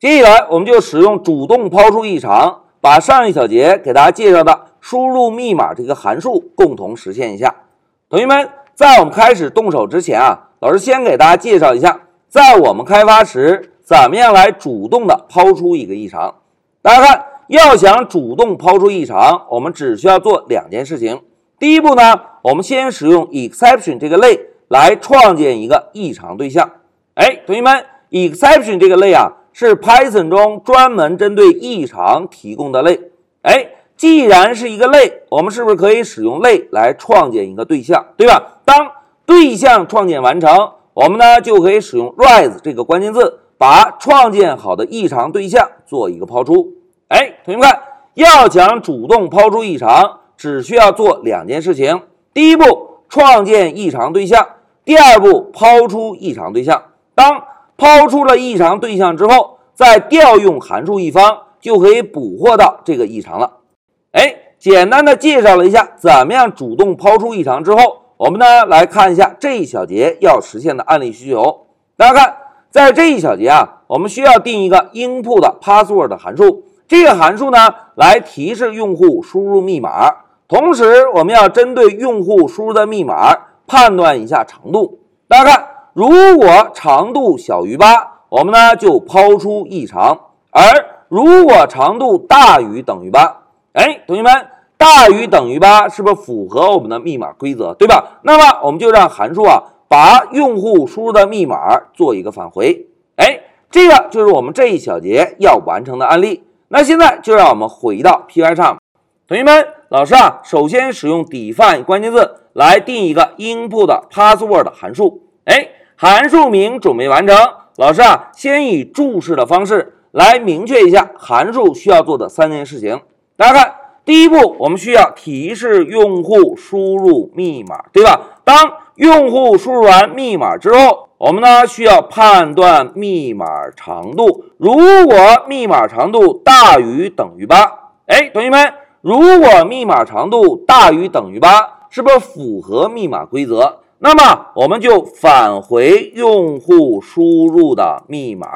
接下来我们就使用主动抛出异常，把上一小节给大家介绍的输入密码这个函数共同实现一下。同学们，在我们开始动手之前啊，老师先给大家介绍一下，在我们开发时怎么样来主动的抛出一个异常。大家看，要想主动抛出异常，我们只需要做两件事情。第一步呢，我们先使用 exception 这个类来创建一个异常对象。哎，同学们，exception 这个类啊。是 Python 中专门针对异常提供的类。哎，既然是一个类，我们是不是可以使用类来创建一个对象，对吧？当对象创建完成，我们呢就可以使用 rise 这个关键字，把创建好的异常对象做一个抛出。哎，同学们看，要想主动抛出异常，只需要做两件事情：第一步，创建异常对象；第二步，抛出异常对象。当抛出了异常对象之后，再调用函数一方就可以捕获到这个异常了。哎，简单的介绍了一下怎么样主动抛出异常之后，我们呢来看一下这一小节要实现的案例需求。大家看，在这一小节啊，我们需要定一个 input password 函数，这个函数呢来提示用户输入密码，同时我们要针对用户输入的密码判断一下长度。大家看。如果长度小于八，我们呢就抛出异常；而如果长度大于等于八，哎，同学们，大于等于八是不是符合我们的密码规则，对吧？那么我们就让函数啊把用户输入的密码做一个返回。哎，这个就是我们这一小节要完成的案例。那现在就让我们回到 P Y 上同学们，老师啊，首先使用 define 关键字来定一个 input password 函数。哎。函数名准备完成，老师啊，先以注释的方式来明确一下函数需要做的三件事情。大家看，第一步，我们需要提示用户输入密码，对吧？当用户输入完密码之后，我们呢需要判断密码长度。如果密码长度大于等于八，哎，同学们，如果密码长度大于等于八，是不是符合密码规则？那么我们就返回用户输入的密码。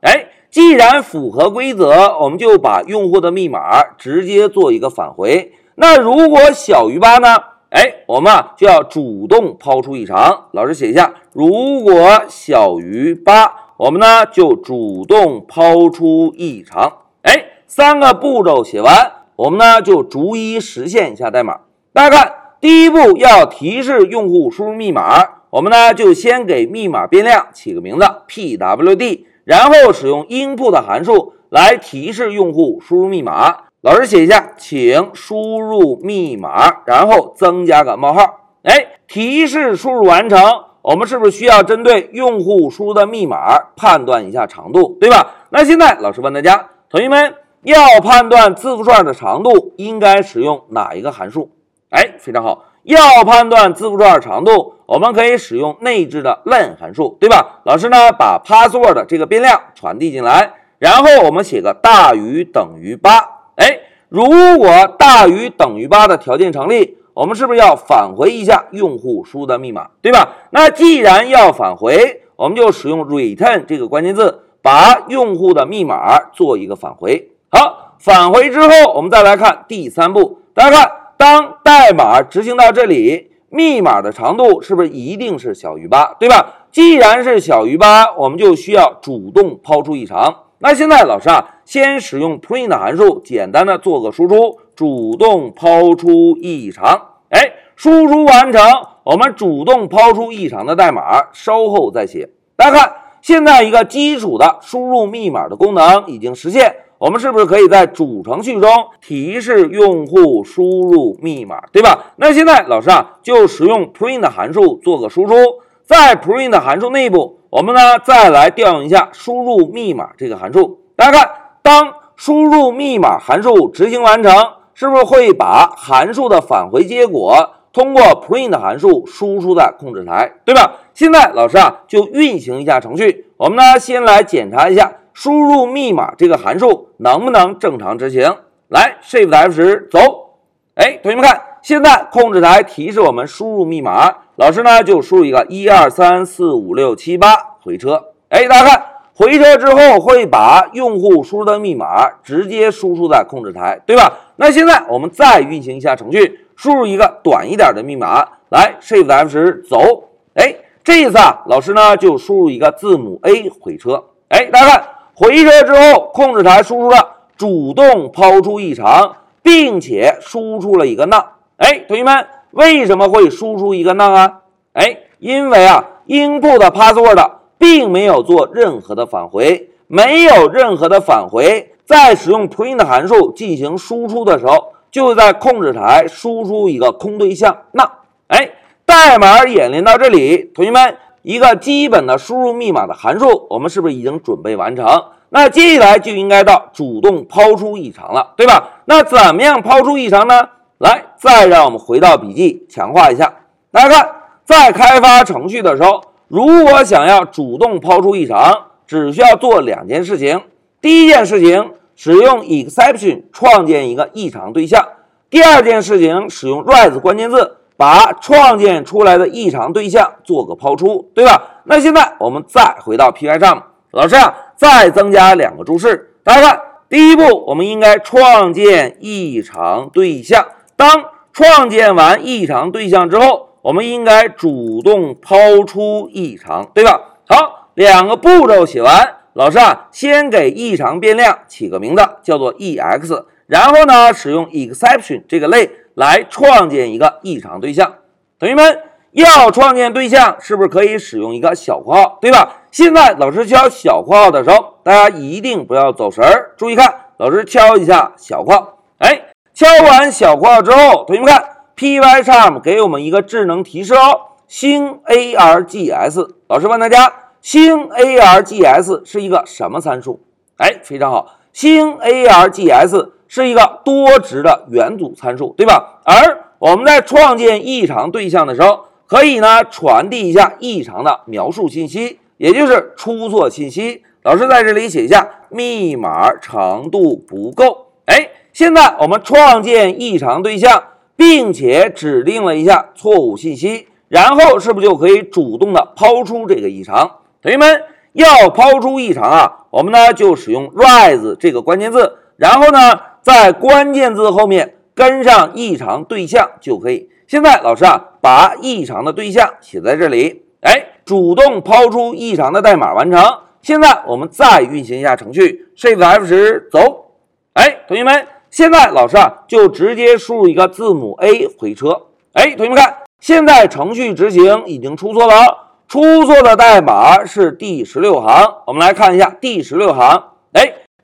哎，既然符合规则，我们就把用户的密码直接做一个返回。那如果小于八呢？哎，我们啊就要主动抛出异常。老师写一下，如果小于八，我们呢就主动抛出异常。哎，三个步骤写完，我们呢就逐一实现一下代码。大家看。第一步要提示用户输入密码，我们呢就先给密码变量起个名字 pwd，然后使用 input 函数来提示用户输入密码。老师写一下，请输入密码，然后增加个冒号。哎，提示输入完成，我们是不是需要针对用户输入的密码判断一下长度，对吧？那现在老师问大家，同学们要判断字符串的长度，应该使用哪一个函数？哎，非常好。要判断字符串长度，我们可以使用内置的 len 函数，对吧？老师呢，把 password 这个变量传递进来，然后我们写个大于等于八。哎，如果大于等于八的条件成立，我们是不是要返回一下用户输的密码，对吧？那既然要返回，我们就使用 return 这个关键字，把用户的密码做一个返回。好，返回之后，我们再来看第三步，大家看。当代码执行到这里，密码的长度是不是一定是小于八，对吧？既然是小于八，我们就需要主动抛出异常。那现在老师啊，先使用 print 函数，简单的做个输出，主动抛出异常。哎，输出完成，我们主动抛出异常的代码稍后再写。大家看，现在一个基础的输入密码的功能已经实现。我们是不是可以在主程序中提示用户输入密码，对吧？那现在老师啊，就使用 print 函数做个输出，在 print 函数内部，我们呢再来调用一下输入密码这个函数。大家看，当输入密码函数执行完成，是不是会把函数的返回结果通过 print 函数输出在控制台，对吧？现在老师啊，就运行一下程序。我们呢，先来检查一下。输入密码这个函数能不能正常执行？来，Shift F 十走。哎，同学们看，现在控制台提示我们输入密码，老师呢就输入一个一二三四五六七八回车。哎，大家看，回车之后会把用户输入的密码直接输出在控制台，对吧？那现在我们再运行一下程序，输入一个短一点的密码，来 Shift F10 走。哎，这一次啊，老师呢就输入一个字母 A 回车。哎，大家看回车之后，控制台输出了主动抛出异常，并且输出了一个 n。哎，同学们，为什么会输出一个 n 啊？哎，因为啊，input password 并没有做任何的返回，没有任何的返回，在使用 print 函数进行输出的时候，就在控制台输出一个空对象 n。哎，代码演练到这里，同学们。一个基本的输入密码的函数，我们是不是已经准备完成？那接下来就应该到主动抛出异常了，对吧？那怎么样抛出异常呢？来，再让我们回到笔记，强化一下。大家看，在开发程序的时候，如果想要主动抛出异常，只需要做两件事情。第一件事情，使用 exception 创建一个异常对象；第二件事情，使用 rise 关键字。把创建出来的异常对象做个抛出，对吧？那现在我们再回到 Py 上，老师啊，再增加两个注释。大家看，第一步，我们应该创建异常对象。当创建完异常对象之后，我们应该主动抛出异常，对吧？好，两个步骤写完，老师啊，先给异常变量起个名字，叫做 ex，然后呢，使用 exception 这个类。来创建一个异常对象，同学们要创建对象，是不是可以使用一个小括号，对吧？现在老师敲小括号的时候，大家一定不要走神儿，注意看，老师敲一下小括号，哎，敲完小括号之后，同学们看，Pycharm 给我们一个智能提示哦，星 args，老师问大家，星 args 是一个什么参数？哎，非常好，星 args。是一个多值的元组参数，对吧？而我们在创建异常对象的时候，可以呢传递一下异常的描述信息，也就是出错信息。老师在这里写一下密码长度不够。哎，现在我们创建异常对象，并且指定了一下错误信息，然后是不是就可以主动的抛出这个异常？同学们要抛出异常啊，我们呢就使用 rise 这个关键字，然后呢。在关键字后面跟上异常对象就可以。现在老师啊，把异常的对象写在这里，哎，主动抛出异常的代码完成。现在我们再运行一下程序，Shift F 十走。哎，同学们，现在老师啊就直接输入一个字母 A 回车。哎，同学们看，现在程序执行已经出错了，出错的代码是第十六行。我们来看一下第十六行，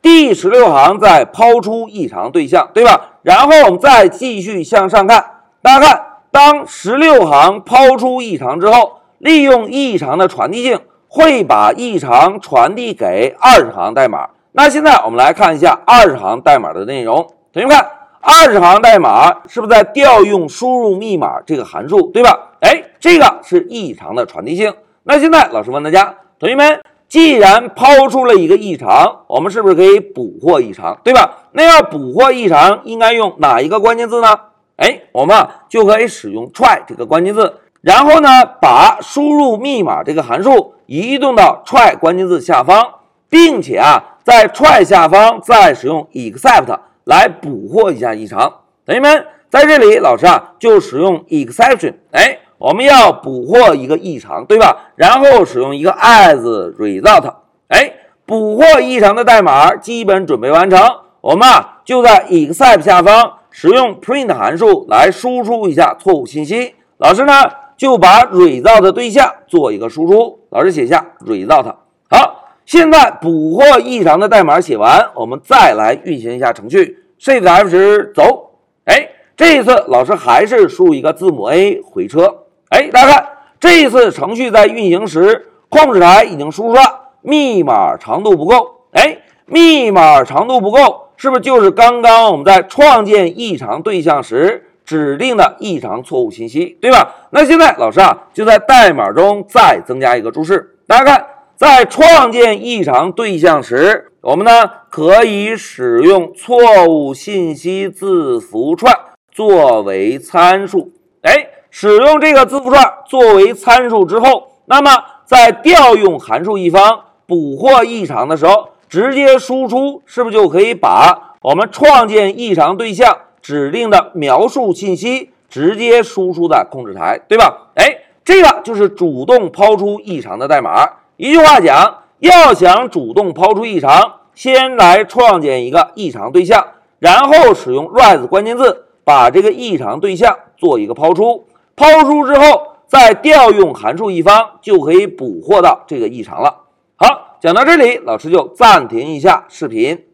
第十六行在抛出异常对象，对吧？然后我们再继续向上看，大家看，当十六行抛出异常之后，利用异常的传递性，会把异常传递给二十行代码。那现在我们来看一下二十行代码的内容。同学们看，二十行代码是不是在调用输入密码这个函数，对吧？哎，这个是异常的传递性。那现在老师问大家，同学们。既然抛出了一个异常，我们是不是可以捕获异常，对吧？那要捕获异常，应该用哪一个关键字呢？哎，我们啊就可以使用 try 这个关键字，然后呢，把输入密码这个函数移动到 try 关键字下方，并且啊，在 try 下方再使用 except 来捕获一下异常。同学们，在这里老师啊就使用 exception，哎。我们要捕获一个异常，对吧？然后使用一个 as result，哎，捕获异常的代码基本准备完成。我们啊就在 except 下方使用 print 函数来输出一下错误信息。老师呢就把 result 对象做一个输出。老师写下 result。好，现在捕获异常的代码写完，我们再来运行一下程序。Shift F 十走，哎，这一次老师还是输入一个字母 A 回车。哎，大家看，这一次程序在运行时，控制台已经输出了密码长度不够。哎，密码长度不够，是不是就是刚刚我们在创建异常对象时指定的异常错误信息，对吧？那现在老师啊，就在代码中再增加一个注释。大家看，在创建异常对象时，我们呢可以使用错误信息字符串作为参数。哎。使用这个字符串作为参数之后，那么在调用函数一方，捕获异常的时候，直接输出是不是就可以把我们创建异常对象指令的描述信息直接输出在控制台，对吧？哎，这个就是主动抛出异常的代码。一句话讲，要想主动抛出异常，先来创建一个异常对象，然后使用 rise 关键字把这个异常对象做一个抛出。抛出之后，再调用函数一方就可以捕获到这个异常了。好，讲到这里，老师就暂停一下视频。